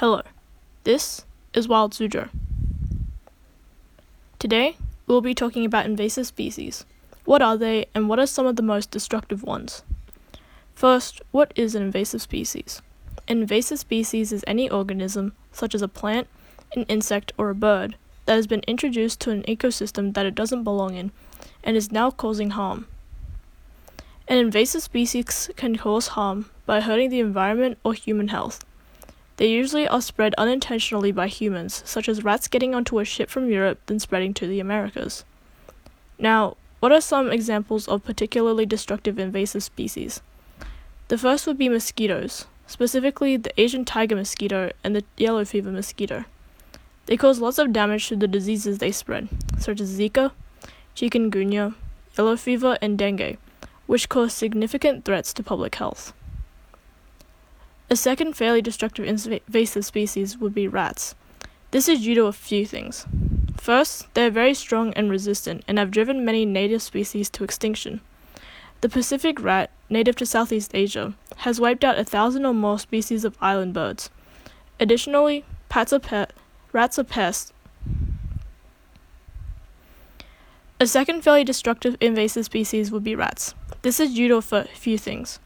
Hello, this is Wild Suzhou. Today, we'll be talking about invasive species. What are they, and what are some of the most destructive ones? First, what is an invasive species? An invasive species is any organism, such as a plant, an insect, or a bird, that has been introduced to an ecosystem that it doesn't belong in and is now causing harm. An invasive species can cause harm by hurting the environment or human health. They usually are spread unintentionally by humans, such as rats getting onto a ship from Europe then spreading to the Americas. Now, what are some examples of particularly destructive invasive species? The first would be mosquitoes, specifically the Asian tiger mosquito and the yellow fever mosquito. They cause lots of damage to the diseases they spread, such as Zika, chikungunya, yellow fever, and dengue, which cause significant threats to public health. A second fairly destructive invasive species would be rats. This is due to a few things. First, they are very strong and resistant and have driven many native species to extinction. The Pacific rat, native to Southeast Asia, has wiped out a thousand or more species of island birds. Additionally, are pe- rats are pests. A second fairly destructive invasive species would be rats. This is due to a few things.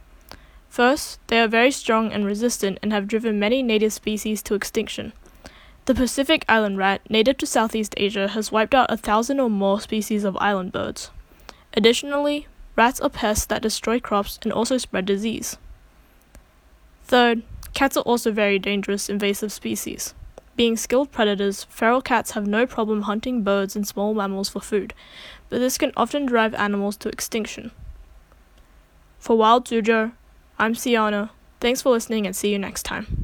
First, they are very strong and resistant and have driven many native species to extinction. The Pacific island rat, native to Southeast Asia, has wiped out a thousand or more species of island birds. Additionally, rats are pests that destroy crops and also spread disease. Third, cats are also very dangerous invasive species. Being skilled predators, feral cats have no problem hunting birds and small mammals for food, but this can often drive animals to extinction. For Wild Suzhou, I'm Ciana. Thanks for listening and see you next time.